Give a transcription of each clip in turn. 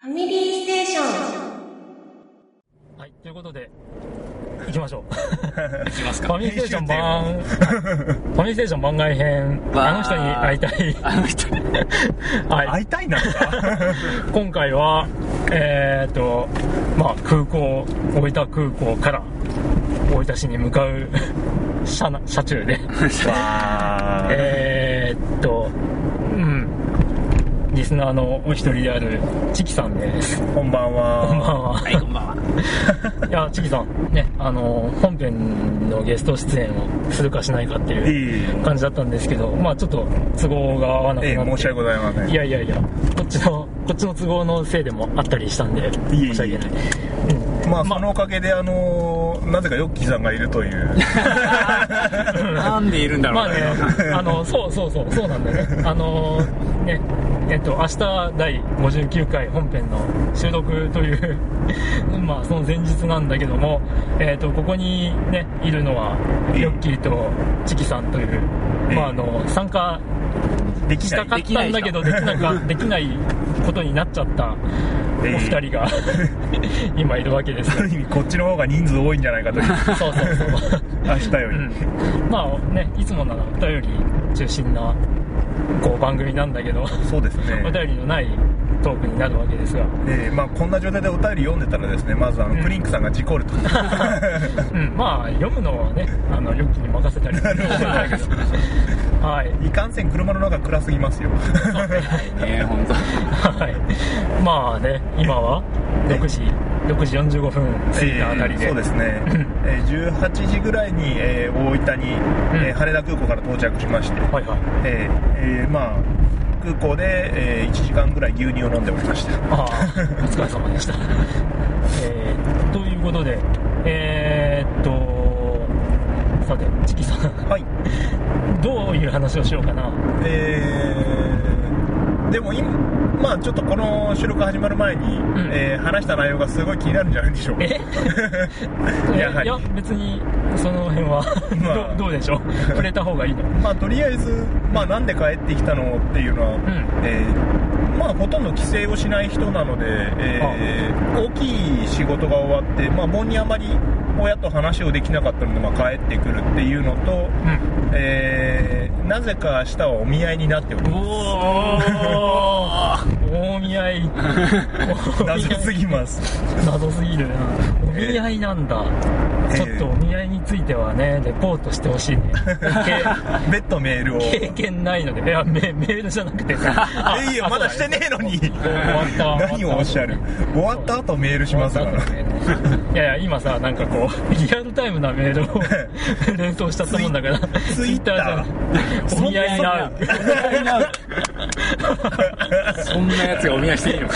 ファミリーステーション。はい、ということで、行きましょう。いきますファかミリーステーション番、ファミリーステーション。番外編、あの人に会いたい。あの人はい、会いたいな 今回は、えーっと、まあ、空港、大分空港から大分市に向かう車な車中で、わー。えーっと、うん、リスナーのお一人であるチキさんです。こんばんこんばんはは。はいこんばんは いや、チキさん、ね、あの、本編のゲスト出演をするかしないかっていうえ感じだったんですけど、まあちょっと都合が合わなくて。え申し訳ございませんいやいやいや、こっちの、こっちの都合のせいでもあったりしたんで、申し訳ない。うん。まあまあ。そのおかげであのーなぜかヨッキーさんがいるという。なんでいるんだろまあうねね、あの、そうそうそう、そうなんだよね。あの、ね、えっと、明日第59回本編の収録という、まあその前日なんだけども、えっと、ここにね、いるのは、ええ。ヨッキーとチキさんという、ええ。まああの、参加できしたかったんだけど、できなか、できないことになっちゃったおええ二人が、今いるわけですよある意味こっちの方が人数多いんじゃないかという。そうそうそう。明日より、うん、まあねいつもならお便り中心なこう番組なんだけど、そうですね。お便りのないトークになるわけですが、ええまあ、こんな状態でお便り読んでたらですねまずあの、うん。クリンクさんが事故ると。うん、まあ読むのはねあのヨッキーに任せたり。するんだけどはい。いかんせん車の中暗すぎますよ。ね。本当。はい。まあね今は6時6時45分過ぎたあたりで、えーそうですね、えー18時ぐらいに、えー大分に、えー羽田空港から到着しまして、はいはい。えーえーまあ空港で、え1時間ぐらい牛乳を飲んでおりました。ああお疲れ様でした、えー、ということでえー、っとさてチキさん。はい。どういう話をしようかな。えーでも今まあちょっとこの収録始まる前に、ん。えー話した内容がすごい気になるんじゃないでしょうか。え？やはり。いや別にその辺は、まあ。どどうでしょう？触れた方がいいの？まあとりあえず、まあ、なんで帰ってきたのっていうのは、ん。えーまあほとんど帰省をしない人なので、えー大きい仕事が終わって、まあ、盆にあまり親と話をできなかったので、まあ、帰ってくるっていうのと、うん。えーなぜか明日はお見合いになっておりおまお大見合いす謎すぎます。謎すぎる。なお見合いなんだ、えー。ちょっとお見合いについてはねレポートしてほしいね。別途メールを。経経験ないので。いやメメールじゃなくて。さ あいやいやあまだしてねえのに。終わった。何をおっしゃる。終わった後メールしますから。いやいや今さなんかこうリアルタイムなメールを 連想しちゃったもんだから。ツイッター。じゃん。お見合いなうそんなやつがお見合いしていいのか。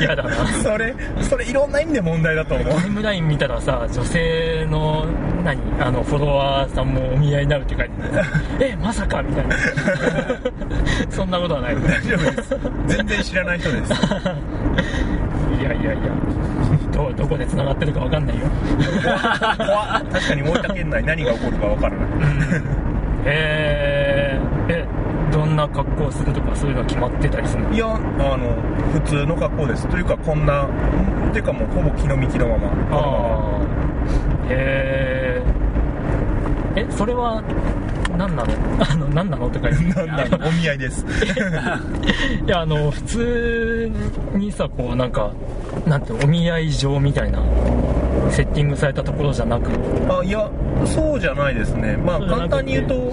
嫌だな。それそれいろんな意味で問題だと思う。タイムライン見たらさ女性の何？あのフォロワーさんもお見合いになるって書いてある。えまさかみたいな。そんなことはない。大丈夫です。全然知らない人です。いやいやいや。どどこで繋がってるかわかんないよ。怖っ。確かに大分県内何が起こるかわからない。えー、えどんな格好するとかそういうのは決まってたりするの？いやあの普通の格好です。というかこんなっていうかもうほぼ気の幹のままこのまま。ああへええそれは何 なの？あの何なの？って書いてあるなんだお見合いです。いやあの普通にさこうなんかなんてお見合い場みたいなセッティングされたところじゃなく。あいやそうじゃないですね。まあ簡単に言うと、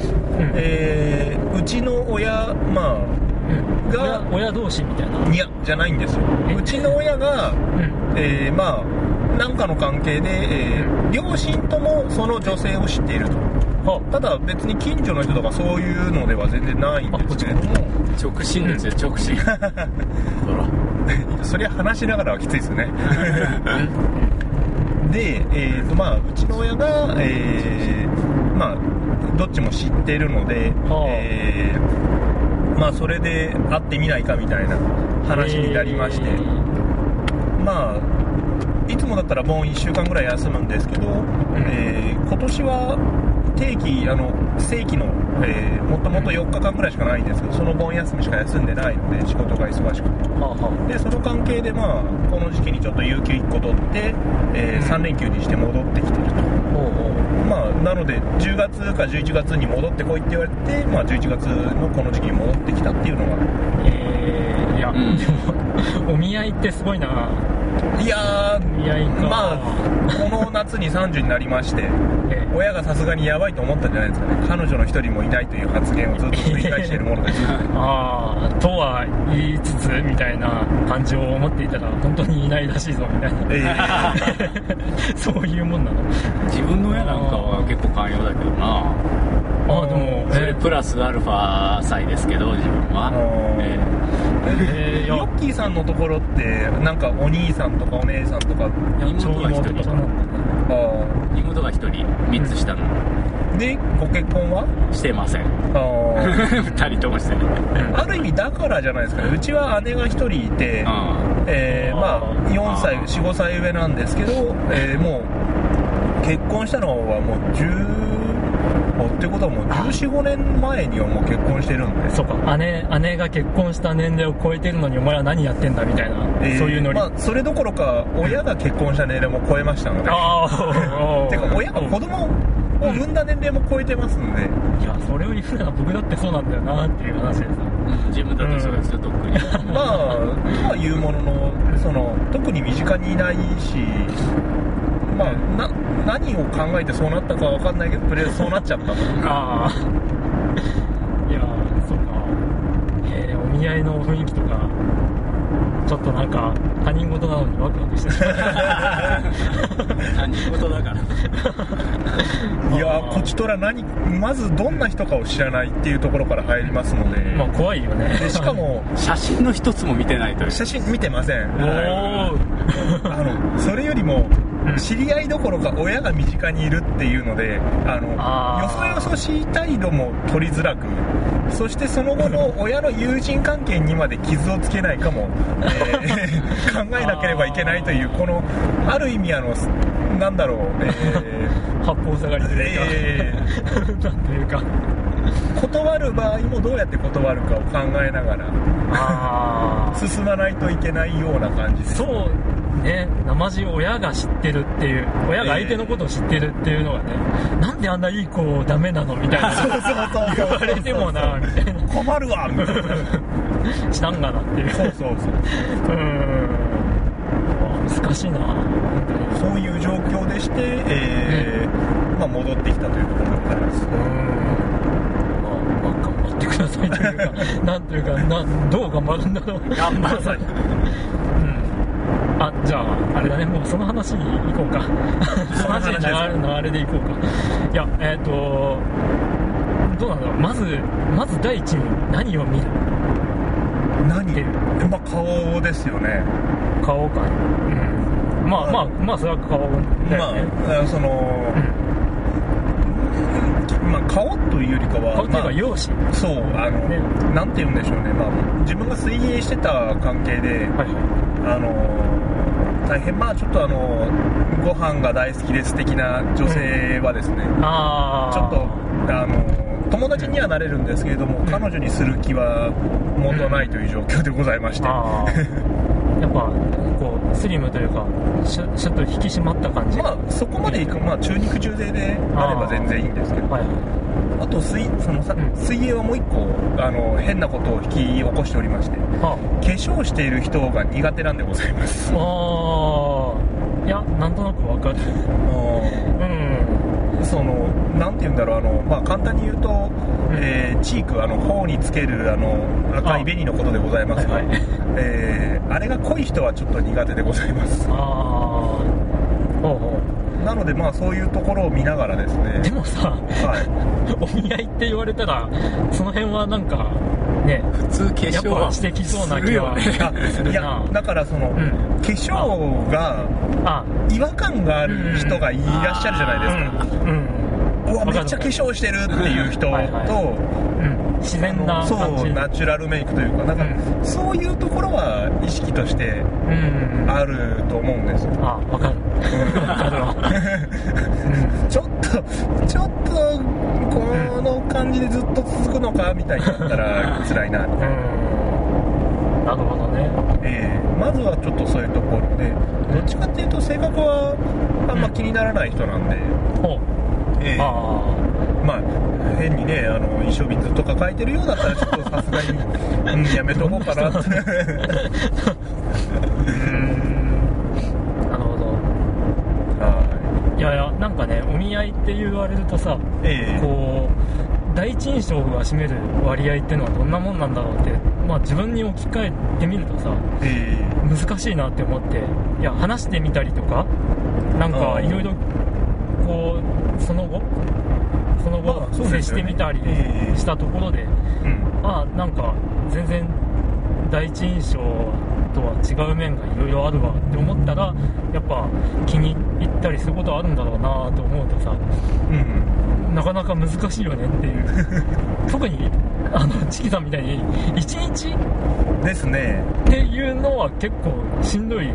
えーうちの親まうん。が親親同士みたいな。あいやじゃないんですよ。え？うちの親がうん。えーまあ何かの関係で、えー両親ともその女性を知っていると。はただ別に近所の人とかそういうのでは全然ないんですけれども。直進ですよ直進。ほら。そりゃ話しながらはきついですよね で、えーとまあ、うちの親が、えーまあ、どっちも知ってるので、はあ。えーまあ、それで会ってみないかみたいな話になりまして、えー。まあいつもだったら盆1週間ぐらい休むんですけど、えー今年は定期あの正規の、えーもともと4日間ぐらいしかないんですけどその盆休みしか休んでないので仕事が忙しくて。はあはでその関係でまあこの時期にちょっと有給1個取って、えうん。3連休にして戻ってきてると。うまあなので10月か11月に戻ってこいって言われて、まあ、11月のこの時期に戻ってきたっていうのが。えー、いや、うん。でも お見合いってすごいないやまあこの夏に30になりまして え親がさすがにやばいと思ったんじゃないですかね。彼女の一人もいないという発言をずっと繰り返しているものです。ああとは言いつつみたいな感じを思っていたら本当にいないらしいぞみたいな。え。そういうもんなの。自分の親なんかは結構寛容だけどなああでも。それプラスアルファ歳ですけど自分は。ええー、ヨッキーさんのところってなんかお兄さんとかお姉さんとか妹が一人。あえ妹が一人3つ下の。ーでご結婚は？してません。あー。2人ともして。るある意味だからじゃないですかね。うちは姉が一人いて、あえーまあ4歳45歳上なんですけど、えーもう結婚したのはもう10ってことはもう1415年前にはもう結婚してるんで。そうか。姉姉が結婚した年齢を超えてるのにお前は何やってんだみたいな、えーそういうノリ、まあ、それどころか親が結婚した年齢も超えましたので。ああ てか親が子供を産んだ年齢も超えてますんで、いやそれを言うなら僕だってそうなんだよなっていう話でさ。うん自分だとそうですよ特に。まあとは言うもののその特に身近にいないしまあな何を考えてそうなったかわかんないけどとりあえずそうなっちゃったとああいやそうか。えー、お見合いの雰囲気とかちょっとなんか他人事なのにワクワクしてしまう何事だから。いやーこちとら何まずどんな人かを知らないっていうところから入りますので,、まあ怖いよね。でしかも写真の一つも見てないという。写真見てません。おおあのそれよりもうん知り合いどころか親が身近にいるっていうのであのよそよそしい態度も取りづらくそしてその後の親の友人関係にまで傷をつけないかも、えー 考えなければいけないというこのある意味あのなんだろう、え 八方下がりというか、え なんというか。ー断る場合もどうやって断るかを考えながら進まないといけないような感じですそうね生地親が知ってるっていう親が相手のことを知ってるっていうのがね、なんであんないい子ダメなのみたいな。そうそうそう言われてもなみたいな。困るわみたいな。したんがなっていう。そうそうそうう。ーん。あ難しいな。そういう状況でして、えーまあ、戻ってきたというところでございますうーんってくださいというか なんというかなどう頑張るんだろう。頑張るうんあじゃああれだね。もうその話に行こうか。その話に流れで行こうか。いやえっ、とどうなんだろう。まずまず第一に何を見る？何？出るまあ顔ですよね。顔か。うん。まあまあまあそれは顔だよね、まあその、まあ、顔というよりかは顔っていうまあか容姿。そうあの、ね。なんて言うんでしょうね、まあ、自分が水泳してた関係で、はいはい。あの大変。まあちょっとあのご飯が大好きです的な女性はですね、ああちょっとあの友達にはなれるんですけれども、彼女にする気はもとないという状況でございまして、あー。やっぱこうスリムというかシュシュッと引き締まった感じ。まあそこまでいく、まあ、中肉中背であれば全然いいんですけど。はい。あと水そのさうん。水泳はもう一個あの変なことを引き起こしておりまして。あ。化粧している人が苦手なんでございます。あーいやなんとなくわかる。うん。そのなんて言うんだろうあの、まあ、簡単に言うと、ん。えーチークあの頬につけるあの赤い紅のことでございますが、はいはい。えーあれが濃い人はちょっと苦手でございます。ああほうほなのでまあそういうところを見ながらですね。うでもさはい。お見合いって言われたらその辺はなんかね。普通化粧はしてきそうな気はするな。だからその、ん。化粧があ。違和感がある人がいらっしゃるじゃないですか、うん、うん。うわめっちゃ化粧してるっていう人と、はいはい。うん、自然なそうナチュラルメイクというかなんか、うそういうところは意識としてうん。あると思うんですよ。あわかる。わかるわ、ちょっとちょっ感じでずっと続くのかみたいになったら 辛いなみうんたいな、うん、なるほどね。えーまずはちょっとそういうところでどっちかっていうと性格はあんま気にならない人なんで、ほう。えーあまあ変にねあの一生瓶ずっと抱えてるようだったらちょっとさすがに、うん、やめとこうかなって。い。やいやなんかねお見合いって言われるとさいえ。ーこう第一印象が占める割合っていうのはどんなもんなんだろうって、まあ、自分に置き換えてみるとさえ難しいなって思っていや話してみたりとかなんあー。ーいろいろこうその後その後まあそうで接してみたりええしたところで、ーうん。ああなんか全然第一印象とは違う面がいろいろあるわって思ったらやっぱ気に入ったりすることはあるんだろうなと思うとさうんなかなか難しいよねっていう。特にあのチキさんみたいに1日？ですね。っていうのは結構しんどい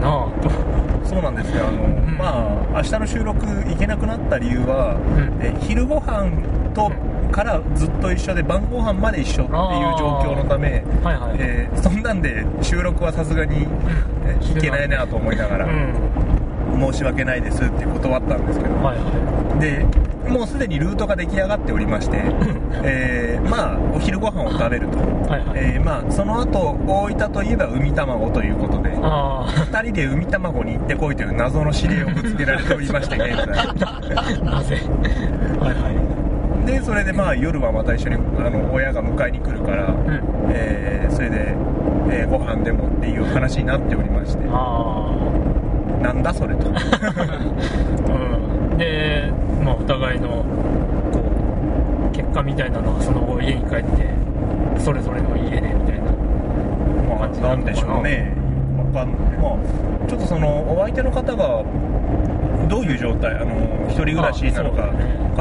なぁと。そうなんですよ。あの、ん。まあ明日の収録行けなくなった理由は、うん。え昼ご飯とからずっと一緒で晩ご飯まで一緒っていう状況のため、はいはい、えーそんなんで収録はさすがに、えー行けないなと思いながら、うん申し訳ないですって断ったんですけど。はいはでもうすでにルートが出来上がっておりまして、えーまあお昼ご飯を食べると、いはいはい、えーまあその後大分といえば海卵ということであ2人で海卵に行ってこいという謎の指令をぶつけられておりまして現在。あ なぜ？はいはい。でそれでまあ夜はまた一緒にあの親が迎えに来るから、うん。えーそれで、えーご飯でもっていう話になっておりまして。あなんだそれと。あ うん。でまあお互いのこう結果みたいなのはその後家に帰ってそれぞれの家でみたいなまあなんでしょうね。わかんない。まあちょっとそのお相手の方がどういう状態あの一人暮らしなのかね。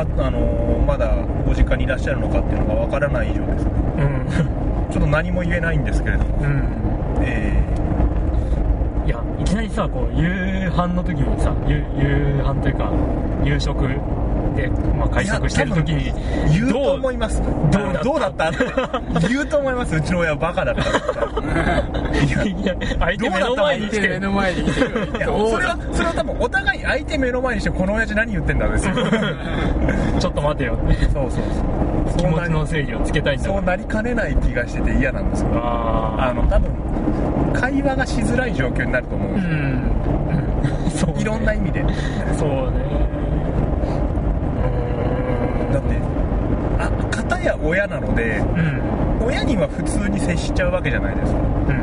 かあのまだご実家にいらっしゃるのかっていうのがわからない以上ですね。うん。ちょっと何も言えないんですけれども。うん。えいやいきなりさこう夕飯の時にさ夕夕飯というか夕食で、まあ、ー会食してる時に言うと思います。どうどうだった？って言うと思います。うちの親はバカだったっていやいや相手目の前に来て。目の前に来て。るいやそれはそれは多分お互い相手目の前にしてこの親父何言ってんだですよちょっと待てよ。ってそうそう。そう気持ちの整理をつけたいんそうなりかねない気がしてて嫌なんですよ。ああの多分会話がしづらい状況になると思うんうですよ、ん。うん。そうね。いろんな意味で。そうねだってあ片や親なのでうん。親には普通に接しちゃうわけじゃないですか。う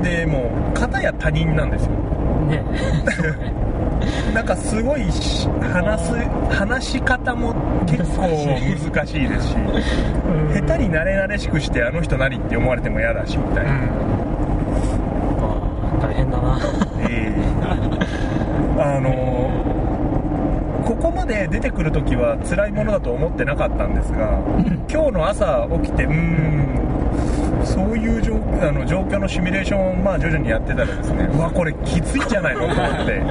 ん。でもう片や他人なんですよ。うんね。なんかすごいし話す話し方も結構難しいですしうん。下手に慣れ慣れしくしてあの人何って思われても嫌だしみたいな、うん。まあ大変だな。ええ。あので出てくるときは辛いものだと思ってなかったんですが今日の朝起きてうーんそういう状あの状況のシミュレーションをまあ徐々にやってたらですねうわこれきついんじゃないのと思って。うん。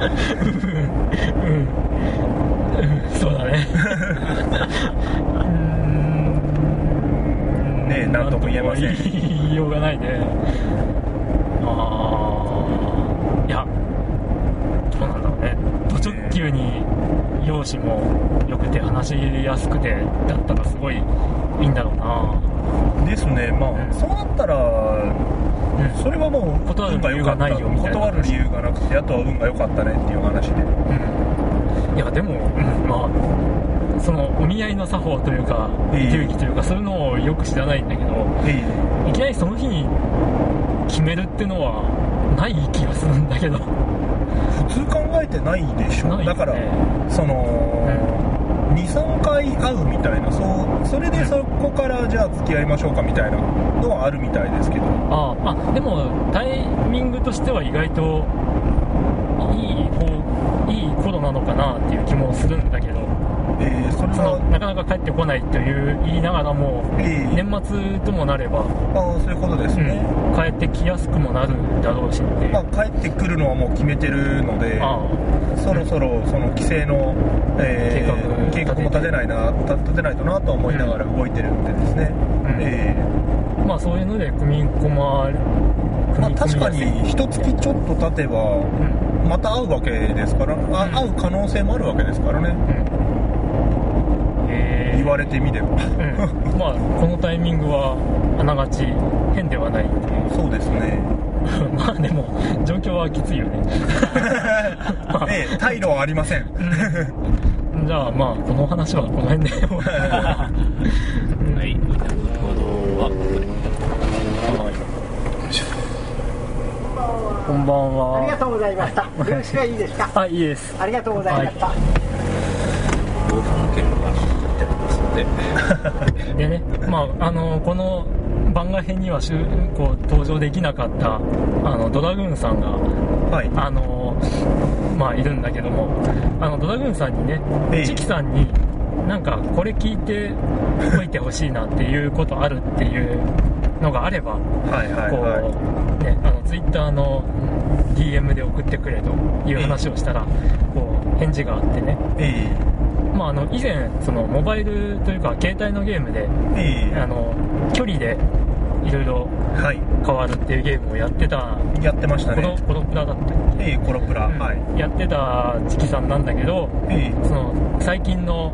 うん。そうだねうん。ねえなん。とも言えません。言いようがないねああいやどうなん。だろうねド直球に容姿も良くて話しやすくてだったらすごいいいんだろうな。ですね。まあ、うん。そうなったらうん。それはもう断る理由がないよみたいな。断る理由がなくてあとは運が良かったねっていう話。でうん。いやでも、うんまあそのお見合いの作法というかええ。流儀というかそういうのをよく知らないんだけどえいきなりその日に決めるってのはない気がするんだけど。え普通考えてないでしょ、ね。だからその、23回会うみたいなそうそれでそこからじゃあ付き合いましょうかみたいなのはあるみたいですけど。あああでもタイミングとしては意外といい方いい頃なのかなっていう気もするんだけど。えーそれはなかなか帰ってこないという言いながらも、えー。年末ともなれば、ああそういうことですね、うん。帰ってきやすくもなるだろうしって。まあ、帰ってくるのはもう決めてるのであそろそろその規制の、えー計画計画も立てないな立立てないとなと思いながら動いてるんでですね、うん。えあまあそういうので組み込まれーまあ、確かに一月ちょっと経てばうん。また会うわけですから、あうん。会う可能性もあるわけですからねわれてみれば、うんまあこのタイミングはあながち変ではないそうですね。まあでも状況はきついよね。ええ退路はありません。じゃあまあこの話はこの辺で。はい。後ほどはこんばんはありがとうございました。よろしくはいいですか？あいいです。ありがとうございました。防犯券が出てますので。でねまああのこの番外編にはこう登場できなかったあのドラグーンさんがはい。あのまあいるんだけどもあのドラグーンさんにねええ。チキさんになんかこれ聞いておいてほしいなっていうことあるっていうのがあればはいはいこはうねあのツイッターの DM で送ってくれという話をしたらこう返事があってねまああの以前そのモバイルというか携帯のゲームでええ。あの距離でいろいろ変わるっていうゲームをやってたやってましたコロねコロプラだったっええコロプラ、け、はい。やってたチキさんなんだけどええ。その最近の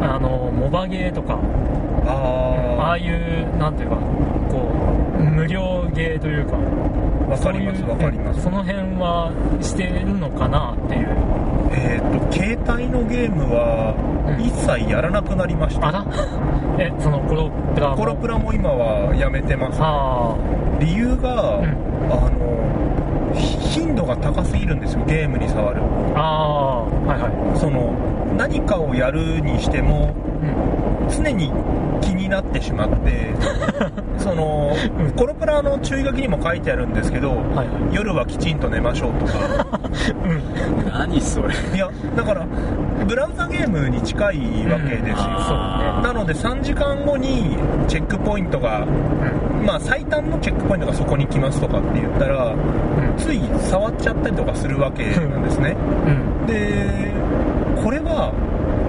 あのモバゲーとかあああいうなんていうかこう無料ゲーというかあわかりますわかります。その辺はしてるのかなっていうえー、と携帯のゲームはうん。一切やらなくなりました、あら。えそのコロプラもコロプラも今はやめてますあ。理由が、うん。あのひ頻度が高すぎるんですよゲームに触る。あああはいはい。その何かをやるにしてもうん常に気になってしまって そのうん。コロプラの注意書きにも書いてあるんですけど、はいはい。夜はきちんと寝ましょうとか。うん。何それ。いやだからブラウザゲームに近いわけですよ、あなので3時間後にチェックポイントがうん。まあ最短のチェックポイントがそこに来ますとかって言ったらうん。つい触っちゃったりとかするわけなんですね。うん。でこれは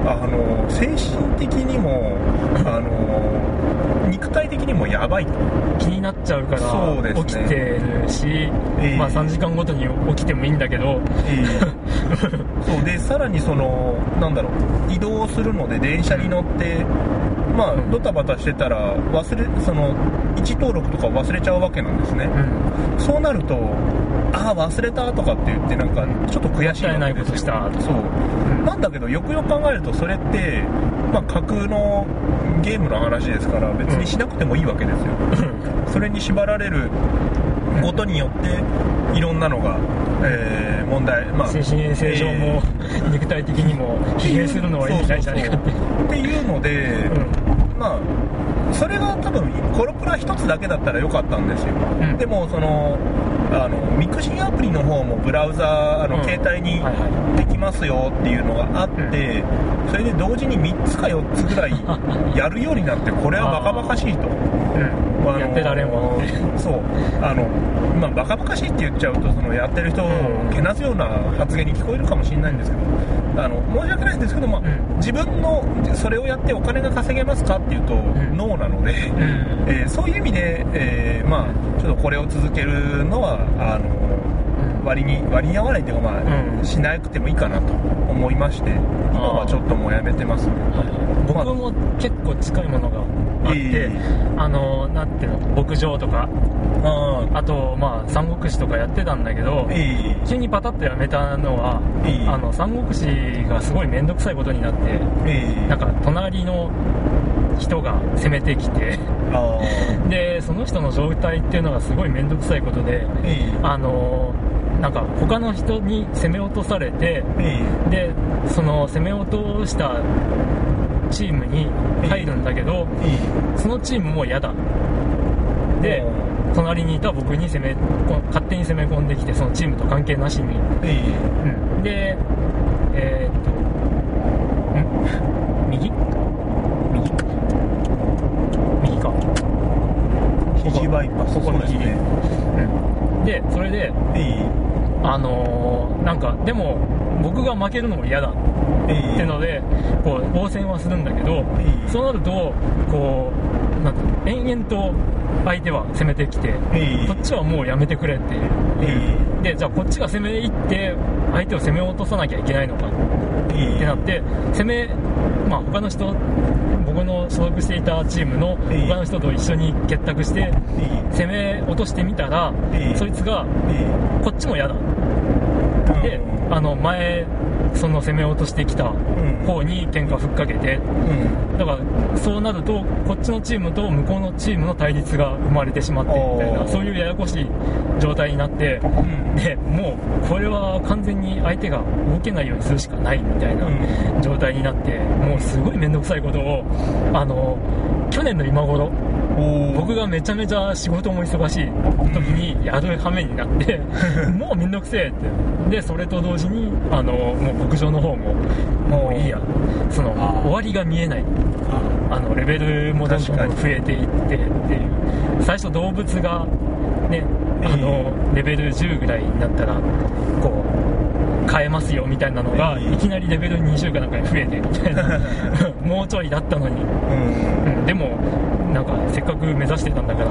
あの精神的にもあの肉体的にもやばいと。気になっちゃうかそうですね。ら起きてるし、ええ。まあ3時間ごとに起きてもいいんだけど、えーそうでさらにそのなんだろう移動するので電車に乗ってまあうん。ドタバタしてたら忘れその位置登録とか忘れちゃうわけなんですね。うん、そうなるとああ忘れたとかって言ってなんかちょっと悔しいないことした。そう。なんだけどよくよく考えるとそれってまあ架空のゲームの話ですから別にしなくてもいいわけですよ。それに縛られることによっていろんなのが、えー問題、まあ、精神衛生上も、肉体的にも疲弊するのは意味ないんじゃないか。っていうので、うん。まあそれが多分コロプラ一つだけだったらよかったんですよ、うん。でもそのあの mixi アプリの方もブラウザあの、うん。携帯にできますよっていうのがあって、それで同時に3つか4つぐらいやるようになってこれはバカバカしいと。うんあのやってられんわそう。あのまあバカバカしいって言っちゃうとそのやってる人をけなすような発言に聞こえるかもしれないんですけどあの申し訳ないんですけど、まあん。自分のそれをやってお金が稼げますかっていうと、ん。ノーなので、うん。えーそういう意味で、えーまあちょっとこれを続けるのはあの割に割に合わないというか、まあうん。しなくてもいいかなと思いまして今はちょっともうやめてますね。僕も結構近いものがあって、あのなんての牧場とか。ああとまあ三国志とかやってたんだけど急にパタッとやめたのはあの三国志がすごい面倒くさいことになってなんか隣の人が攻めてきてあ でその人の状態っていうのがすごい面倒くさいことであのなんか他の人に攻め落とされてでその攻め落としたチームに入るんだけどそのチームも嫌だ。で隣にいた僕に攻めこ勝手に攻め込んできてそのチームと関係なしに、うん、でえーっとん？右？右？右か。肘バイパスここの右そうですね。うん。でそれでえあのーなんかでも僕が負けるのも嫌だ。ええってのでこう応戦はするんだけどええそうなるとこうなんていうの延々と相手は攻めてきてええこっちはもうやめてくれっていう。えでじゃあこっちが攻め入って相手を攻め落とさなきゃいけないのかええってなって攻めまあ他の人僕の所属していたチームのええ他の人と一緒に結託してえ攻め落としてみたらええそいつがええこっちも嫌だ。えであの前その攻め落としてきたうん。方に喧嘩ふっかけて。うん。だからそうなるとこっちのチームと向こうのチームの対立が生まれてしまってみたいなそういうややこしい状態になってうん。でもうこれは完全に相手が動けないようにするしかないみたいなうん。状態になってもうすごい面倒くさいことをあの去年の今頃僕がめちゃめちゃ仕事も忙しい時にやる羽目になって もうめんどくせえって。でそれと同時にあのもう牧場の方ももういいや。その終わりが見えない。あのレベルもどんどん増確かに。えていってっていう。最初動物がねあのレベル10ぐらいになったらこう変えますよみたいなのがええいきなりレベル20かなんかに増えてみたいな。もうちょいだったのに。うん。うん、でもなんかせっかく目指してたんだから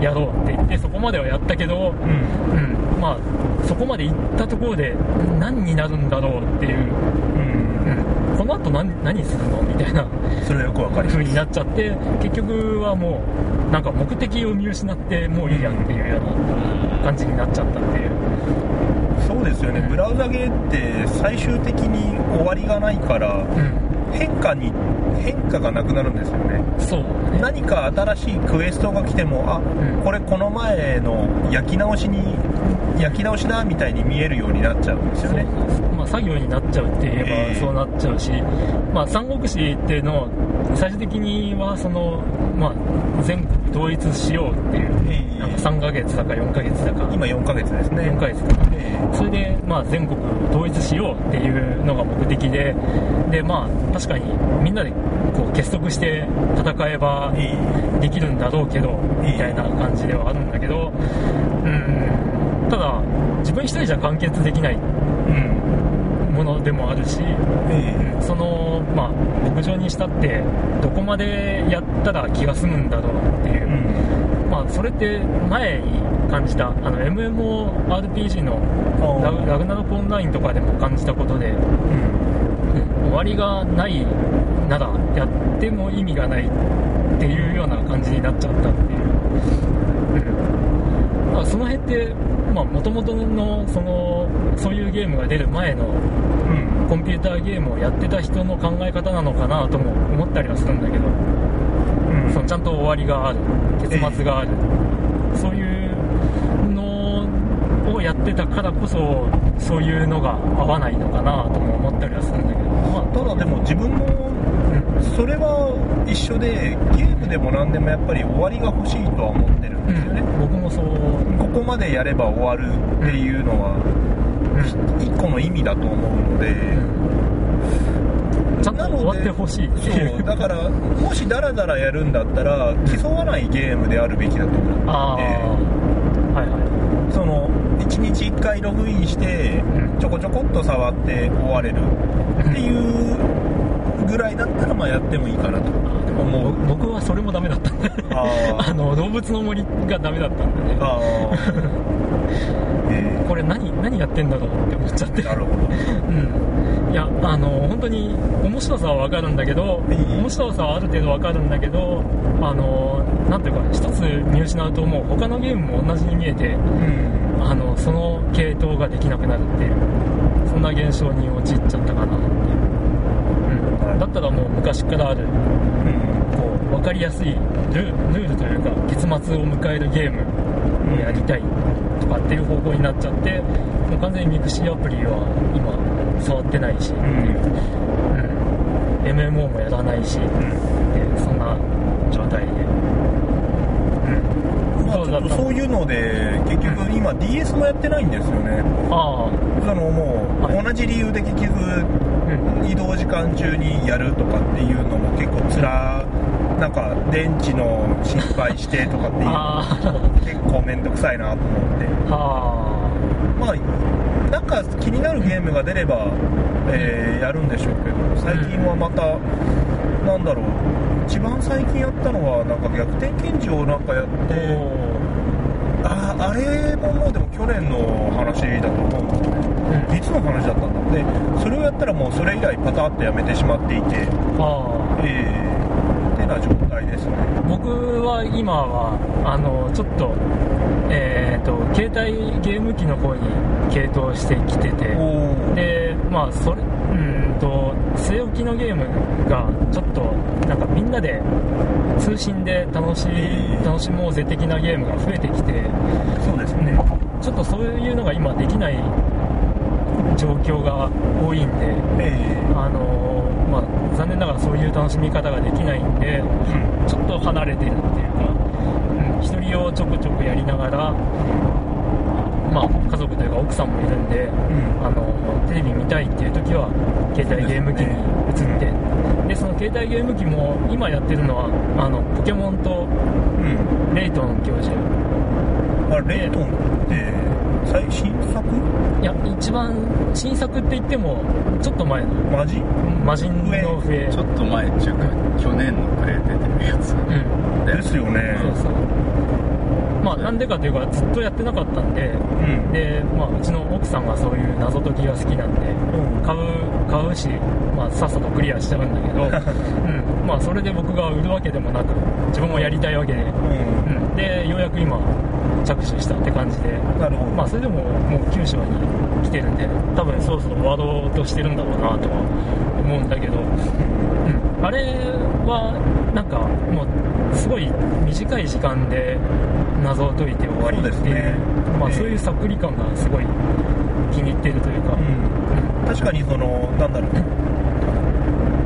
やろうって。言ってそこまではやったけど、うん。うん、まあそこまで行ったところで何になるんだろうっていう、うん。うん、この後何何するの？みたいな。それはよくわかります。風になっちゃって結局はもうなんか目的を見失ってもういいやっていうような感じになっちゃったっていうそうですよね。ブラウザゲーって最終的に終わりがないからうん。変化に変化がなくなるんですよね。そう。何か新しいクエストが来てもあ、ん。これこの前の焼き直しに焼き直しだみたいに見えるようになっちゃうんですよね。まあ、作業になっちゃうって言えええ。ばそうなっちゃうし、まあ、三国志っていうのは最終的にはその、まあ、全国統一しようっていう、ええなんか3ヶ月だか4ヶ月だか。今4ヶ月ですね。4ヶ月か。えそれで、まあ、全国統一しようっていうのが目的で。で、まあ、確かにみんなでこう結束して戦えばええ。できるんだろうけどええ。みたいな感じではあるんだけど、うん、ただ自分一人じゃ完結できないうん。ものでもあるし、ええ。その、まあ、牧場にしたってどこまでやったら気が済むんだろうっていうう、んまあ、それって前に感じたあの MMORPG のラグラグナロクオンラインとかでも感じたことで、うん。うん終わりがないならやっても意味がないっていうような感じになっちゃったっていう、うん、だその辺ってもともとのそのそういうゲームが出る前のうん。コンピューターゲームをやってた人の考え方なのかなとも思ったりはするんだけど、うんそのちゃんと終わりがある結末がある、そういうのをやってたからこそそういうのが合わないのかなとも思ったりはするんだけど、まあただでも自分もそれは一緒でゲームでも何でもやっぱり終わりが欲しいとは思ってるんうですよね、ん、僕もそう、ここまでやれば終わるっていうのはうん。一個の意味だと思うので、ちゃん。と終わってほしいそう。うだからもしダラダラやるんだったら競わないゲームであるべきだと思って。ああ、はいはその1日1回ログインしてうん。ちょこちょこっと触って終われる。っていうぐらいだったらまあやってもいいかなと思う。ぼ僕はそれもダメだった。んで あの動物の森がダメだったんでねこれ何何やってんだろうって思っちゃって。ーなるほど。うん、いやあの本当に面白さは分かるんだけど面白さはある程度分かるんだけどあのなんていうか一つ見失うともう他のゲームも同じに見えてうん。あのその系統ができなくなるっていうそんな現象に陥っちゃったかなっていう、うん、だったらもう昔からあるうん。こう分かりやすいルルールというか結末を迎えるゲーム。をやりたいとかっていう方向になっちゃってもう完全に mixi アプリは今触ってないしっていう、うん、MMO もやらないし、でそんな状態で、うん、まあ、そうそういうので結局今 DS もやってないんですよね。あそのもう、はい。同じ理由で結局あうん。移動時間中にやるとかっていうのも結構つらなんか電池の心配してとかっていう構面倒くさいなと思って。まあなんか気になるゲームが出れば、えーやるんでしょうけど最近はまた、なんだろう。一番最近やったのはなんか逆転検事をなんかやっあてあああれももうでも去年の話だと思うんですね。うん。いつの話だったんだろうでそれをやったらもうそれ以来パタッとやめてしまっていて。ああ。えー、てな状態ですね。僕は今はあのちょっとえっ、と携帯ゲーム機の方に系統してきててでまあそれうんと据え置きのゲームがちょっとなんかみんなで通信で楽しい楽しもうぜ的なゲームが増えてきてそうですね。ちょっとそういうのが今できない状況が多いんでえあのまあ残念ながらそういう楽しみ方ができないんでーうん。ちょっと離れてるっていうか、うん、一人用ちょくちょくやりながら、まあ、家族というか奥さんもいるんで、うん。あのテレビ見たいっていう時は携帯ゲーム機に移って。でその携帯ゲーム機も今やってるのはあのポケモンとうん。レイトン教授。あレイトンって最新作？いや一番新作って言ってもちょっと前の。マジ？魔人の笛ちょっと前っていうか去年のくらい出てるやつ。うん。でですよね。そうそう。まあなんでかというかずっとやってなかったんでうん。で、まあ、うちの奥さんがそういう謎解きが好きなんでうん。買う買うし、まあ、さっさとクリアしちゃうんだけど、うん。まあ、それで僕が売るわけでもなく自分もやりたいわけで、ううん、でようやく今着手したって感じで、んなるほど。まあ、それでももう九州に来てるんで多分そろそろワードとしてるんだろうなとは思うんだけど、うん、あれはなんかもうすごい短い時間で謎を解いて終わりっていうそうですね。まあ、ええ。そういうさっくり感がすごい気に入ってるというか、うん。確かにそのなんだろう。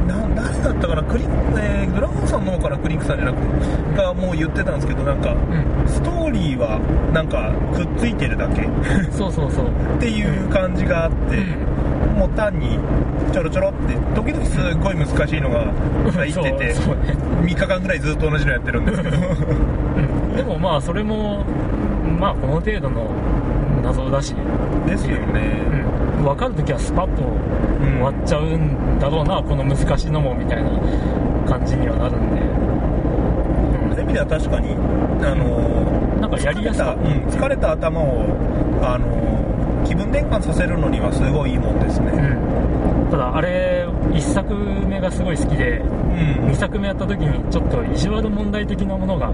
な誰だったかなクリン、えードラゴンさんの方からクリンクさんじゃなくてがもう言ってたんですけどなんかうん。ストーリーはなんかくっついてるだけ。っそうそうそう、ていう感じがあって、もう単にちょろちょろって時々すっごい難しいのが 入っててそうそうね、3日間ぐらいずっと同じのやってるんですけど。うん、でもまあそれもまあこの程度の謎だし、ですよね。うん、分かるときはスパッと終わっちゃうんだろうな、この難しいのもみたいな感じにはなるんで、そういう意味では確かにあのなんかやりやすかった。疲れた,、うん、疲れた頭をあの気分転換させるのにはすごいいいもんですね。うん、ただあれ1作目がすごい好きでうん。2作目やった時にちょっと意地悪問題的なものが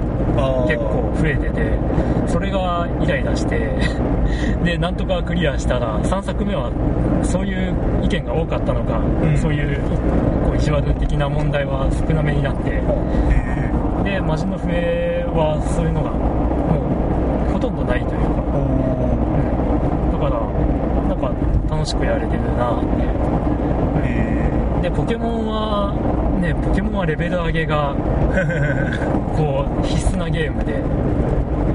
結構増えててそれがイライラして でなんとかクリアしたら3作目はそういう意見が多かったのか、うん。そういうこう意地悪的な問題は少なめになってえで魔人の笛はそういうのがもうほとんどないというか、ーおうん、だからなんか楽しくやれてるな。ってえでポケモンはねポケモンはレベル上げが こう必須なゲームで。ー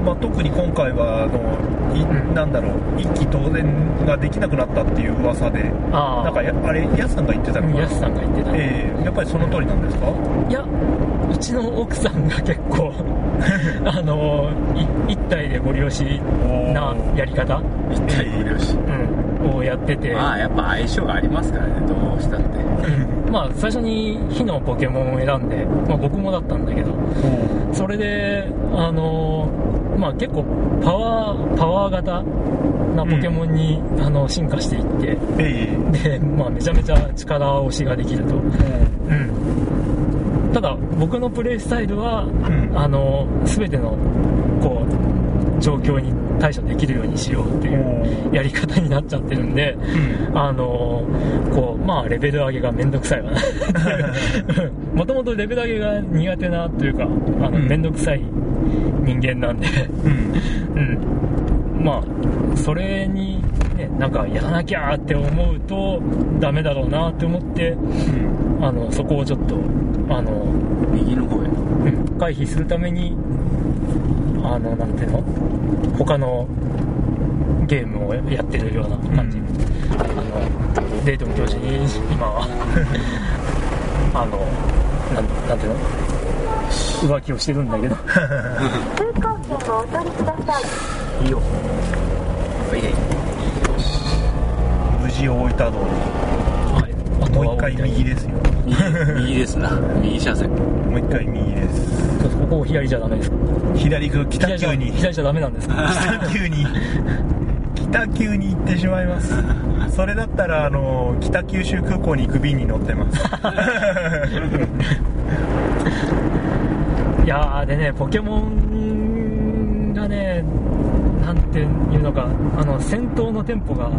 まあ、特に今回はあのい、うん。なんだろう一気当然ができなくなったっていう噂でああなんかやあれヤスさんが言ってたのかな？ヤスさんが言ってた、ええやっぱりその通りなんですか？いやうちの奥さんが結構 あのい一体でご利用しなやり方、一体ご了承うん、をやってて、まあやっぱ相性がありますからねどうしたって。うん。まあ最初に火のポケモンを選んで、まあ、僕もだったんだけど。それであのまあ結構パワーパワー型なポケモンに、あの進化していって。えで、まあ、めちゃめちゃ力押しができると、えうん、ただ僕のプレイスタイルは、ん。あの全てのこう状況に対処できるようにしようっていう。おやり方になっちゃってるんで、うん。あのこうまあレベル上げがめんどくさいわな。もともとレベル上げが苦手なというかあのうん。めんどくさい人間なんで。うん。うん。まあそれにねなんかやらなきゃって思うとダメだろうなって思ってうん。あのそこをちょっとあの、右の方へ。うん。回避するためにああのなんていうの？他のゲームをやってるような感じ、あのデイトン教授に今は あのなんなんていうの？浮気をしてるんだけど。通行券をお取りください。いいよ。無事大分道はい。あとはもう一回右ですよ。右右ですな。右車線。もう一回右です。ここを左じゃダメです。か左行く北左じゃ急に左じゃダメなんです。か北急に北急に行ってしまいます。それだったらあの北九州空港に行く便に乗ってます。いやーでねポケモンがねなんていうのかあの戦闘のテンポが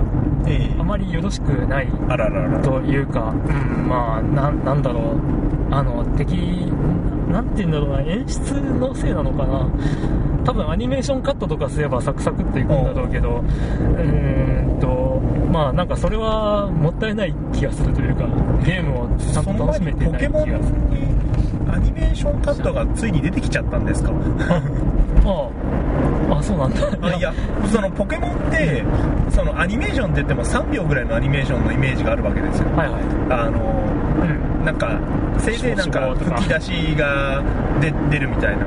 ええ。あまりよろしくないあららら。というか、うん、まあななんだろう。あの敵なんて言うんだろうな演出のせいなのかな多分アニメーションカットとかすればサクサクっていくんだろうけどうーんとまあなんかそれはもったいない気がするというかゲームをちゃんそのと楽し前にめてない気がするポケモンにアニメーションカットがついに出てきちゃったんですか？あああそうなんだ。あいやそのポケモンってそのアニメーションって言っても3秒ぐらいのアニメーションのイメージがあるわけですよ。はいはい。あのうん。なんかせいぜいなんか吹き出しが出出るみたいな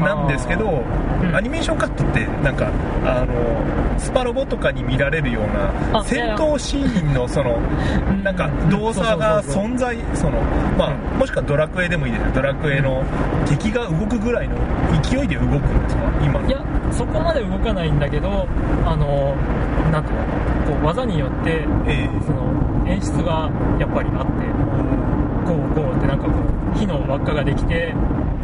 なんですけど、うん。アニメーションカットってなんかあのスパロボとかに見られるようなあ戦闘シーンのそのうんなんか動作が存在そのまあうん。もしくはドラクエでもいいです。よドラクエの敵が動くぐらいの勢いで動くんですか今の。いやそこまで動かないんだけどあのなんていうのこう技によってえその演出がやっぱりあってこうこうってなんかこう火の輪っかができて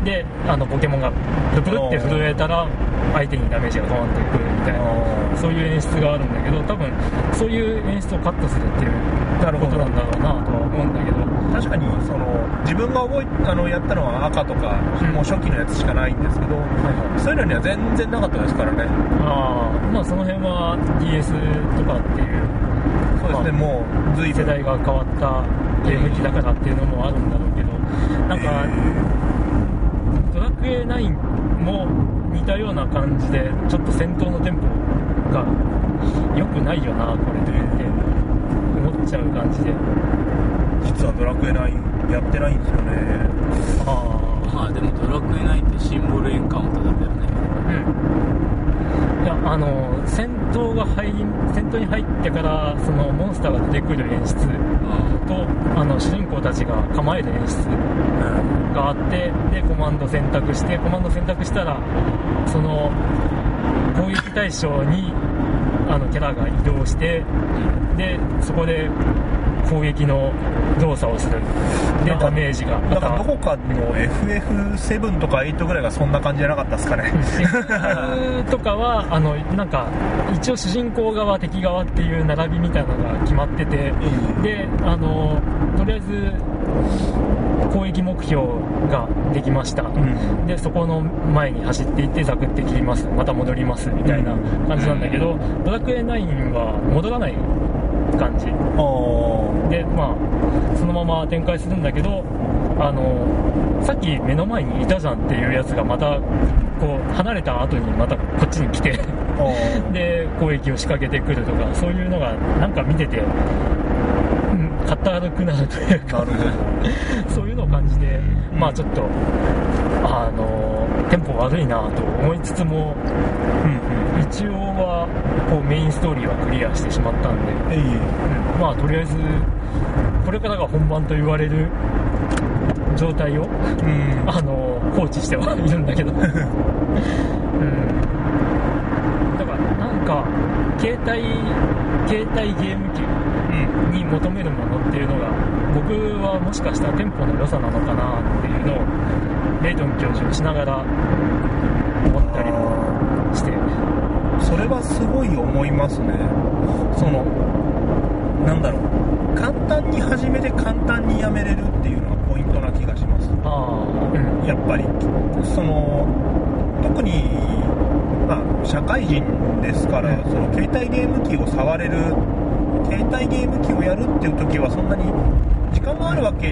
であのポケモンがプルプルって震えたら相手にダメージがドーンってくるみたいなそういう演出があるんだけど多分そういう演出をカットするっていうことなんだろうなとは思うんだけど。確かにその自分が覚えあのやったのは赤とか、うん。もう初期のやつしかないんですけど、そういうのには全然なかったですからね。ああまあその辺は DS とかっていうそうですね、まあもう随分。世代が変わったゲーム機だからっていうのもあるんだろうけどなんかドラクエ9も似たような感じでちょっと戦闘のテンポが良くないよなこれって思っちゃう感じで。実はドラクエ9やってないんですよね。あまあでもドラクエ9ってシンボルエンカウントだったよね。あうんいやあの戦闘が入り戦闘に入ってからそのモンスターが出てくる演出とあの主人公たちが構える演出があってでコマンド選択してコマンド選択したらその攻撃対象にあのキャラが移動してでそこで攻撃の動作をする。でダメージが。まなんかたどこかの FF7 とか8ぐらいがそんな感じじゃなかったですかね。とかはあのなんか一応主人公側敵側っていう並びみたいなのが決まっててであのとりあえず攻撃目標ができました、ん。でそこの前に走っていってザクって切ります。また戻りますみたいな感じなんだけど、ドラクエ9は戻らない感じ。あでまあそのまま展開するんだけどあのさっき目の前にいたじゃんっていうやつがまたこう離れた後にまたこっちに来て で攻撃を仕掛けてくるとかそういうのがなんか見てて、うん、かったるくなるというかそういうのを感じて、うん。まあちょっとあのテンポ悪いなと思いつつもうんうん。一応はこうメインストーリーはクリアしてしまったんで、えいうん。まあとりあえずこれからが本番と言われる状態をうん。あの放置してはいるんだけど、うん、だからなんか携帯携帯ゲーム機うんに求めるものっていうのが僕はもしかしたらテンポの良さなのかなっていうのをレイトン教授をしながら思ったりもしてそれはすごい思いますね。そのなんだろう。簡単に始めて簡単にやめれるっていうのがポイントな気がします。ああ。うん。やっぱり。その特に、まあ、社会人ですからその携帯ゲーム機を触れる携帯ゲーム機をやるっていう時はそんなに時間があるわけ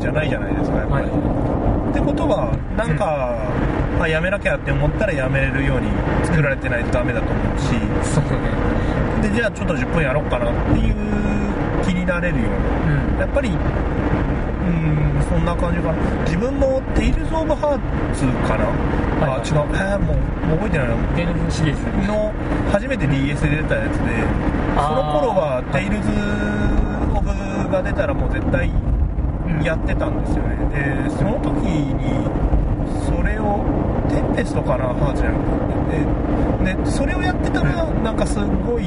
じゃないじゃないですかやっぱり、はい。ってことはなんか、まあ、やめなきゃって思ったらやめれるように作られてないとダメだと思うし。そうだね。でじゃあちょっと10分やろうかなっていう気になれるように。うん。やっぱりうーんそんな感じかな。自分も「テイルズ・オブ・ハーツ」かな、はいあ違う。えーもう覚えてないな。ゲームシリーズの初めて DS で出たやつでの頃は「テイルズ・オブ」が出たらもう絶対やってたんですよね。でその時にそれをテンペストかなハーツじゃなくてででそれをやってたらなんかすごい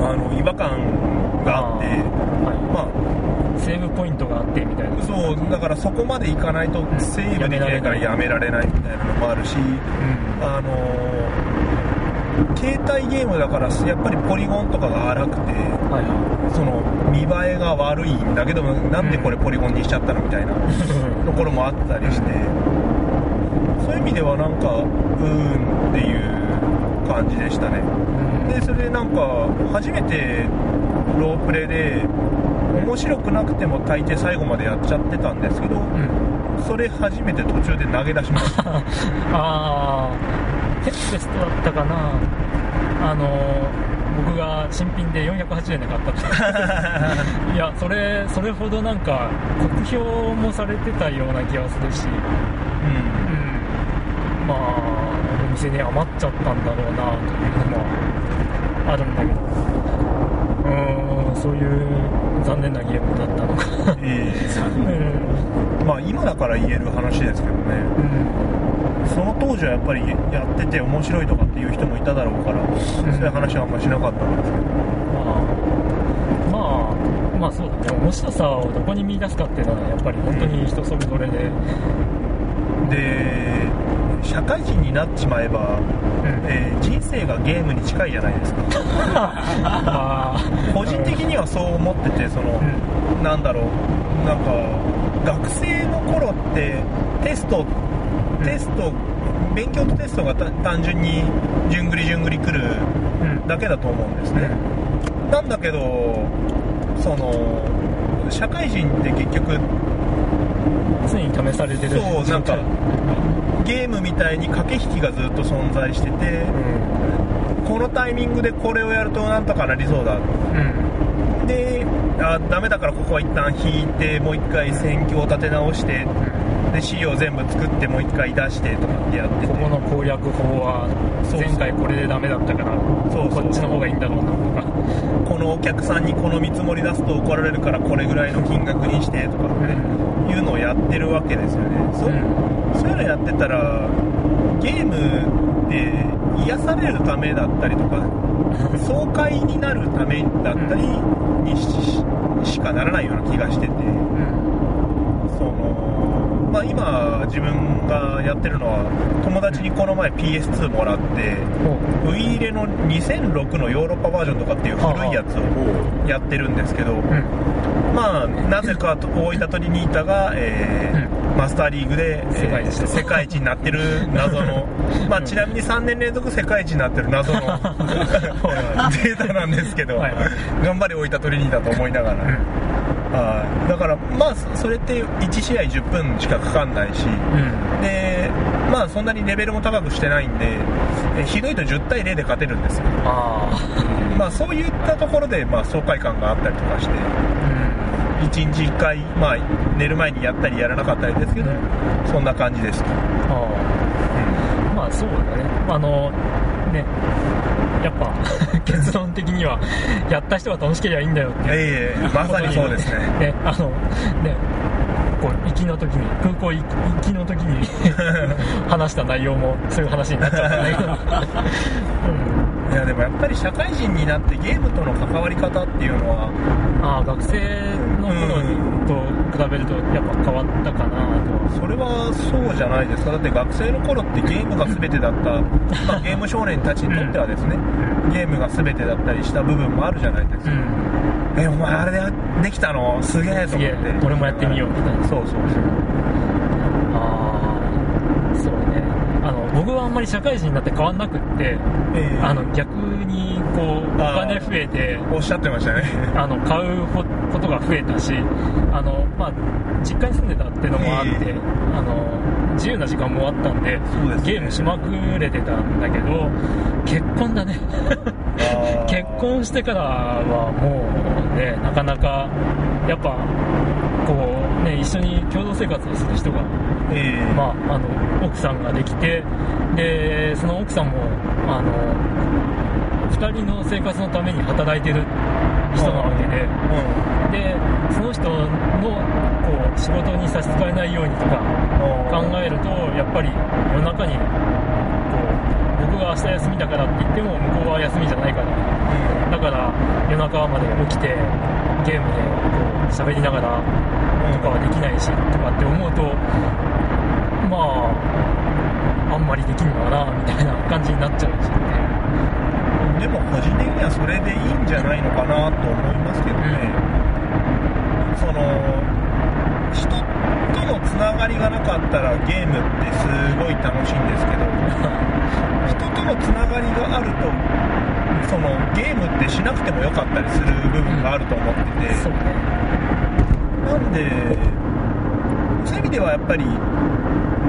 あの違和感があって。はまあい、セーブポイントがあってみたいな。そうだからそこまでいかないとセーブできないからやめられないみたいなのもあるしうん。あの携帯ゲームだからやっぱりポリゴンとかが荒くてはいはその見栄えが悪いんだけどなんでこれポリゴンにしちゃったのみたいな ところもあったりしてそういう意味ではなんかうーんっていう感じでしたね。いでそれでなんか初めてロープレで面白くなくても大抵最後までやっちゃってたんですけどうん、うんそれ初めて途中で投げ出しました。ああテストだったかな。あの僕が新品で480円で買った いやそれそれほどなんか酷評もされてたような気がするし。ううん。まあお店に余っちゃったんだろうなというのもあるんだけど。うーんそういう残念なゲームだったのか。んえ。うん。えまあ今だから言える話ですけどね。うんその当時はやっぱりやってて面白いとかっていう人もいただろうから、そういう話はあんましなかったんですけど。まあ、まあ、まあそうだね、面白さをどこに見出すかっていうのは、やっぱり本当に人それぞれで、で社会人になっちまえば、えー人生がゲームに近いじゃないですか。まあ、個人的にはそう思っててその、うなんだろう。なんか学生の頃ってテストテスト、勉強とテストがた単純に順繰り順繰り来るうん、だけだと思うんですね、なんだけどその社会人って結局常に試されてる。そうなんかゲームみたいに駆け引きがずっと存在しててこのタイミングでこれをやるとなんとかなりそうだ。うん、うん、であダメだからここは一旦引いてもう一回戦況を立て直してで資料全部作ってもう一回出してとかってやってて。ここの攻略法は、前回これでダメだったから、こっちの方がいいんだろうなとか、このお客さんにこの見積もり出すと怒られるからこれぐらいの金額にしてとかっていうのをやってるわけですよね。そう,、そういうのやってたらゲームって癒されるためだったりとか 爽快になるためだったりにししかならないような気がしてて。その、まあ、今自分がやってるのは友達にこの前 PS2 もらっておウイイレの2006のヨーロッパバージョンとかっていう古いやつをやってるんですけど、うん、まあなぜかと大分トリニータが、えーマスターリーグで、えー世界一になってる謎の、まあ、ちなみに3年連続世界一になってる謎の データなんですけど、頑張れ大分トリニータと思いながら、はい。だからまあそそれって1試合10分しかかかんないし、うん、でまあそんなにレベルも高くしてないんでえひどいと10対0で勝てるんですよ。あ あ、まあそういったところでまあ爽快感があったりとかして。うん、1日1回まあ寝る前にやったりやらなかったりですけどそんな感じです。と、ああ。まあそうだね。あの、ね、やっぱ 結論的には、やった人が楽しければいいんだよって。ええまさにそうですね ね、あの、ね、こう、行きの時に、空港行きの時に 話した内容もそういう話になっちゃったんだけど。いやでもやっぱり社会人になってゲームとの関わり方っていうのはうん、ああ、学生の頃と比べるとやっぱ変わったかなとは。それはそうじゃないですか。だって学生の頃ってゲームが全てだった、まあ、ゲーム少年たちにとってはですね、ゲームが全てだったりした部分もあるじゃないですか、うん。えお前あれでできたの？すげえと思って。え、俺もやってみようみたいな。そうそうそうああ、そうね。あの、僕僕はあんまり社会人になって変わんなくってえーあの逆にこうお金増えておっしゃってましたね。あの買うことが増えたしあの、まあ、実家に住んでたっていうのもあって、ええ。あの自由な時間もあったんでね。ゲームしまくれてたんだけど結婚だね。結婚してからはもうねなかなかやっぱこうね一緒に共同生活をする人がえーまあ、あの奥さんができてでその奥さんもあの2人の生活のために働いてる人なわけででその人のこう仕事に差し支えないようにとか考えるとやっぱり夜中に僕が明日休みだからって言っても向こうは休みじゃないから。だから夜中まで起きてゲームでこう喋りながらとかはできないしとかって思うとまああんまりできんのかなみたいな感じになっちゃうし。ねでも個人的にはそれでいいんじゃないのかなと思いますけどね、その人とのつながりがなかったらゲームってすごい楽しいんですけど 人とのつながりがあるとそのゲームってしなくてもよかったりする部分があると思ってて、そうね。なんでそういう意味ではやっぱり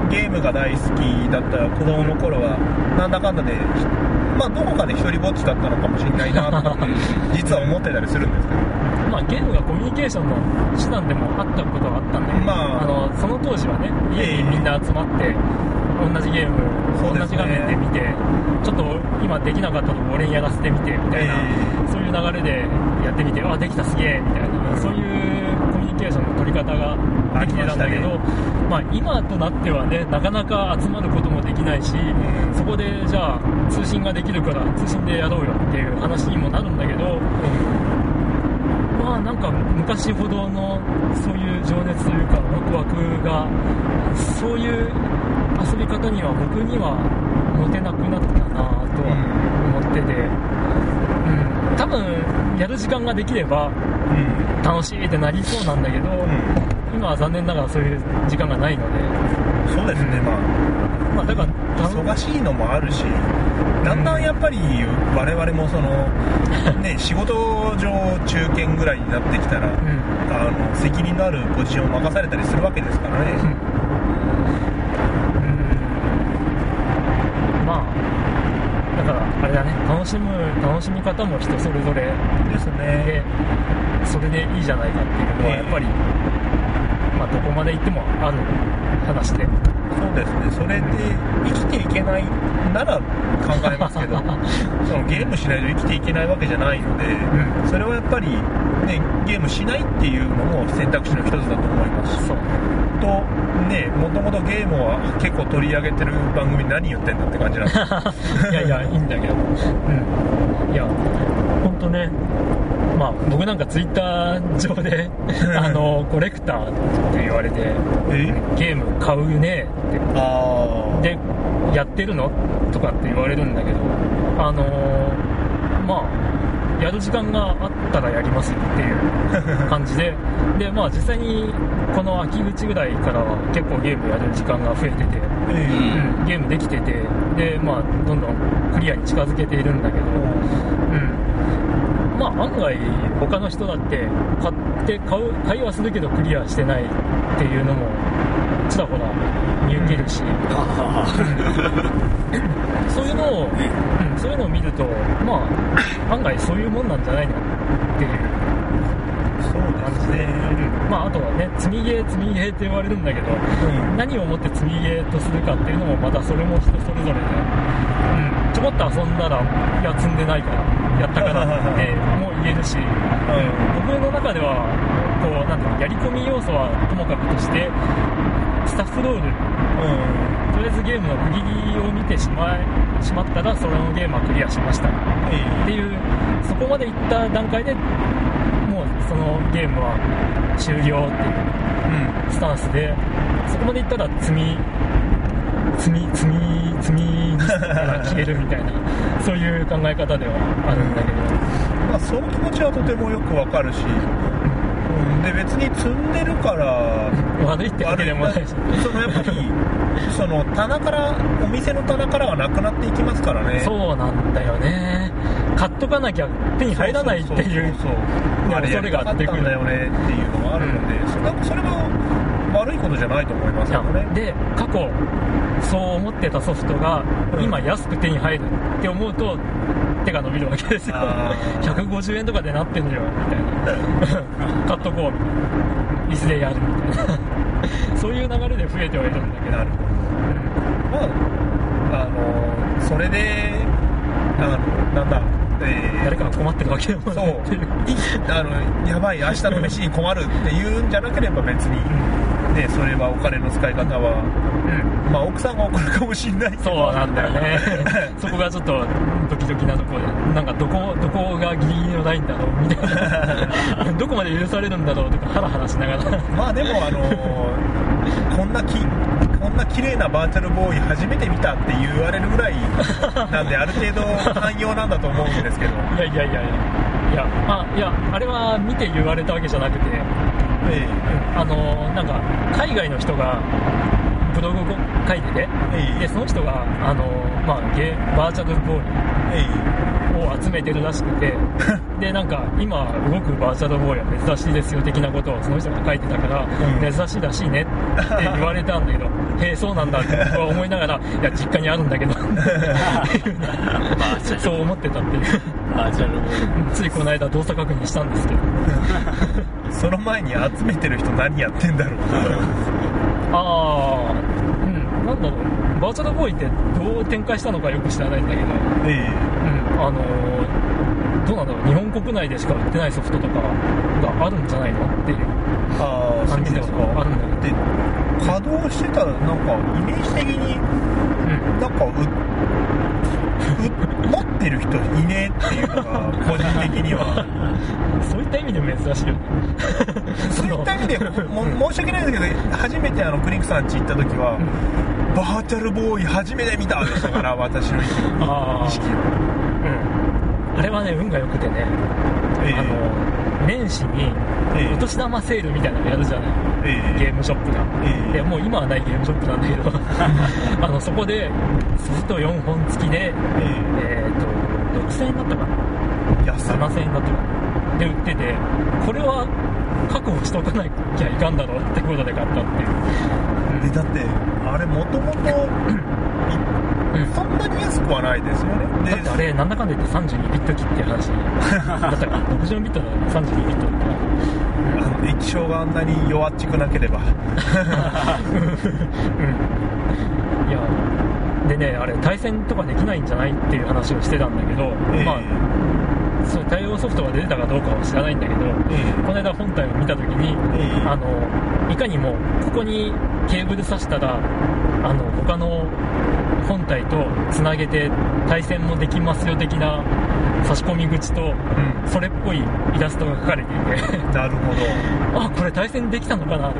ゲームが大好きだった子供の頃はなんだかんだでまあどこかで一人ぼっちだったのかもしれないなとかって 実は思ってたりするんですけどまあ、ゲームがコミュニケーションの手段でもあったことはあったんだけど、まあのその当時はね家にみんな集まって同じゲーム同じ画面で見てちょっと今できなかったのを俺にやらせてみてみたいな、えそういう流れでやってみてあできたすげえみたいなそういうコミュニケーションの取り方ができてたんだけどありまあ、今となってはねなかなか集まることもできないし、そこでじゃあ通信ができるから通信でやろうよっていう話にもなるんだけど、まあなんか昔ほどのそういう情熱というかワクワクがそういう遊び方には僕には持てなくなったなとは思ってて、うん、多分やる時間ができればうん楽しいってなりそうなんだけど、今は残念ながらそういう時間がないので、そうですね。まあまあだからた忙しいのもあるしだんだんやっぱり我々もその ね仕事上中堅ぐらいになってきたらうん。あの責任のあるポジションを任されたりするわけですからね。うん。まあだからあれだね楽しむ楽しみ方も人それぞれですね。でそれでいいじゃないかっていうのはええ。やっぱり、まあ、どこまで行ってもある話でですね。それで生きていけないなら考えますけど そのゲームしないと生きていけないわけじゃないので、ん。それはやっぱり、ね、ゲームしないっていうのも選択肢の一つだと思います。しそう。とねもともとゲームは結構取り上げてる番組何言ってんだって感じなんです いやいやいいんだけど。うん。いや本当ねまあ僕なんかツイッター上であのコレクターって言われてえ？ゲーム買うねって。あでやってるの？とかって言われるんだけどあのーまあやる時間があったらやりますっていう 感じで。でまあ実際にこの秋口ぐらいからは結構ゲームやる時間が増えてて、え。うん、ゲームできてて。でまあどんどんクリアに近づけているんだけど。うんまあ案外他の人だって買って買う買いはするけどクリアしてないっていうのもちらほら見受けるし、そういうのを、うん、そういうのを見ると、まあ、案外そういうもんなんじゃないのっていう感じで、うんまあ、あとはね、積みゲー、積みゲーって言われるんだけど、ん。何をもって積みゲーとするかっていうのも、またそれも人それぞれで、うん、ちょこっと遊んだら、いや、積んでないから、やったからっても言えるし、僕の中では、こう、なんていうの、やり込み要素はともかくとして、スタッフロール、とりあえずゲームの区切りを見てしまいしまったら、それのゲームはクリアしました。っていう、そこまでいった段階でもうそのゲームは終了っていうスタンスで、そこまでいったら積み、積み、積み、積みにが消えるみたいな、そういう考え方ではあるんだけど、まあ、その気持ちはとてもよくわかるしうんで別に積んでるから悪いってわけでもないし。そのやっぱりその棚からお店の棚からはなくなっていきますからね。そうなんだよね。買っとかなきゃ手に入らないっていうそうそうそうそう。あれやりたかったんだよねっていうのがあるので、それはそれは悪いことじゃないと思いますけどね。で過去そう思ってたソフトがうん。今安く手に入るって思うと手が伸びるわけですよ。あー。150円とかでなってんのよ。みたいな。買っとこう。みたいないずれやるみたいな。そういう流れで増えてはいるんだけど。まああのそれであのなんだえー。誰かが困ってるわけでもないっていう。いあのやばい明日の飯に困るっていうんじゃなければ別に、ね、それはお金の使い方は、うん。まあ、奥さんが怒るかもしれないけど。そうなんだよね。そこがちょっとドキドキなところ。でなんかどこどこがギリギリのラインだろう。みたいな。どこまで許されるんだろうとかハラハラしながら。まあでもあのこんなきこんな綺麗なバーチャルボーイ初めて見たって言われるぐらいなんである程度寛容なんだと思うんですけど。いやいやいやいや。いやあいやあれは見て言われたわけじゃなくてえあのなんか海外の人がブログを書いててええ。でその人があの、まあ、ゲーバーチャルボーイえを集めてるらしくて でなんか今動くバーチャルボーイは珍しいですよ的なことをその人が書いてたから、うん。珍しいらしいねって言われたんだけどへ えそうなんだって僕は思いながらいや実家にあるんだけど そう思ってたっていう。ついこの間動作確認したんですけど。えその前に集めてる人何やってんだろう。ああうん。なんだろう。バーチャルボーイってどう展開したのかよく知らないんだけど。えうん。あのーどうなんだろう。日本国内でしか売ってないソフトとかがあるんじゃないのっていう感じでですか。はあるんだけどで稼働してたらなんかイメージ的にうん。なんかうう持ってる人いねえっていうのが個人的には。そういった意味でも珍しいよね。そういった意味でも申し訳ないですけど初めてあのクリンクさん家行った時は、バーチャルボーイ初めて見たでしたから私の意識はうん。あれはね運が良くてね、ええ。あの年始にええ。お年玉セールみたいなのやるじゃない？ええ。ゲームショップが、ええ。でもう今はないゲームショップなんだけど。あのそこでソフト4本付きでええ。っ、と6000円だったかな？え安い7000円だったかな？で売っててこれは確保しとかなきゃいかんだろうってことで買ったっていう、でだってあれもともとうんそんなに安くはないですよね。でだってあれなんだかんだ言って32ビット機っていう話。だったか。ら64ビットだと32ビットだったから。液晶があんなに弱っちくなければ。うん。いやでねあれ対戦とかできないんじゃないっていう話をしてたんだけど、ええ。まあそう対応ソフトが出てたかどうかは知らないんだけど、え。この間本体を見た時に、ええ。あのいかにもここにケーブル挿したらあの他の本体とつなげて対戦もできますよ的な差し込み口とうん。それっぽいイラストが描かれていて。なるほど。あこれ対戦できたのかな？と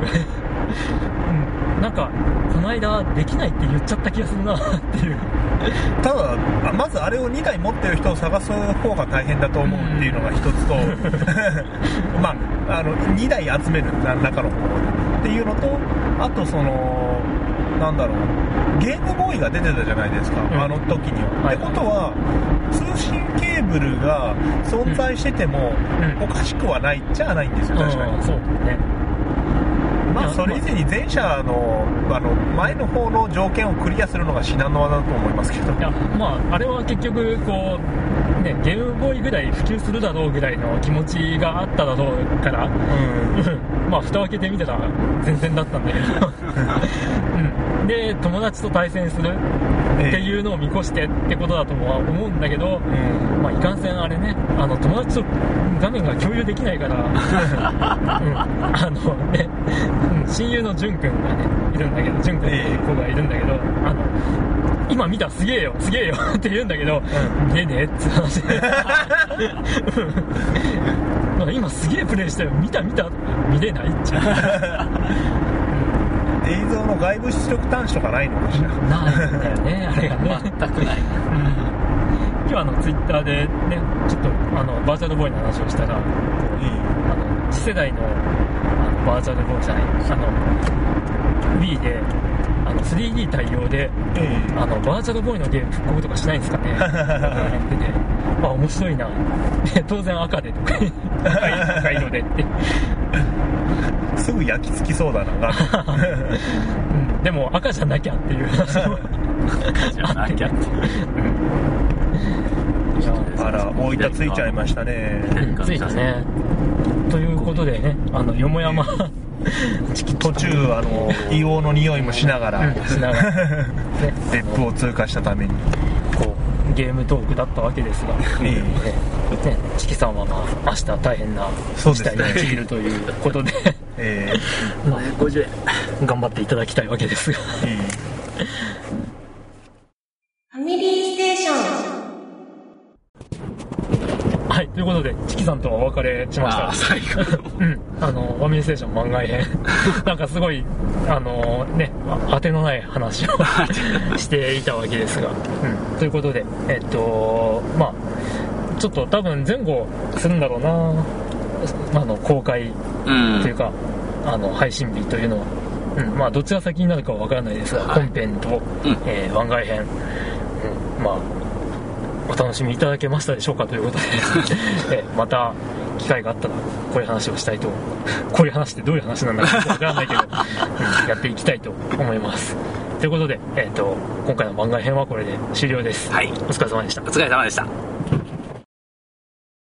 かうん。なんかこの間できないって言っちゃった気がするなっていう。ただあまずあれを2台持ってる人を探す方が大変だと思うっていうのが一つとまああの2台集める何らかの方法でっていうのとあとそのなんだろう。ゲームボーイが出てたじゃないですか、うん。あの時には、はい。ってことは通信ケーブルが存在しててもうん。おかしくはないっちゃないんですよ確かに、うんそうだね。まあそれ以前に前者のあの前の方の条件をクリアするのが至難の技だと思いますけど。いやまああれは結局こうねゲームボーイぐらい普及するだろうぐらいの気持ちがあっただろうからうん。まあ蓋を開けてみたら全然だったんだけど、うん、で友達と対戦するっていうのを見越してってことだとは思うんだけど、うん。まあ、いかんせんあれねあの友達と画面が共有できないから、うん、あのね、うん。親友の淳君がねいるんだけど淳君っていう子がいるんだけど、あの今見たすげえよ。すげえよ。って言うんだけど、う見えねえって話。で なんか今すげえプレイしたよ見た見た。見れないっちゃ。映像の外部出力端子とかないのかしら？ないんだよねあれがね。全くない。うん。今日あのツイッターでねちょっとあのバーチャルボーイの話をしたらこうあの次世代のあのバーチャルボーイじゃないあの Wii であの 3D 対応でえあのバーチャルボーイのゲーム復刻とかしないんですかね。言っててあ面白いな。で当然赤でとか。赤い赤色でって、えすぐ焼き付きそうだな。うん、でも赤じゃなきゃっていう。話もじゃなきゃって。あら大分ついちゃいましたね。ついたね。ということでねあのよもやま途中あの硫黄の匂いもしながらうん。しながら ね。別府を通過したためにこうゲームトークだったわけですが、ええ。ね。ね、チキさんはまあ明日大変な事態に陥るということで。えまあ50円頑張っていただきたいわけですが。ええファミリーステーションはいということでチキさんとはお別れしました。最後 うん、あの、ファミリーステーション番外編。なんかすごい、あのね、あ当てのない話をしていたわけですが。うん、ということで、えっと、まあちょっと多分前後するんだろうな。あの、公開うん。というか、あの、配信日というのは。うん、まあどっちが先になるかはわからないですが、はい。本編と、うん。えー番外編、うん、まあお楽しみいただけましたでしょうかということで、えーまた機会があったらこういう話をしたいと。こういう話ってどういう話なんだかわからないけど、うんやっていきたいと思います。ということで、えー、と今回の番外編はこれで終了です、はい。お疲れ様でした。お疲れ様でした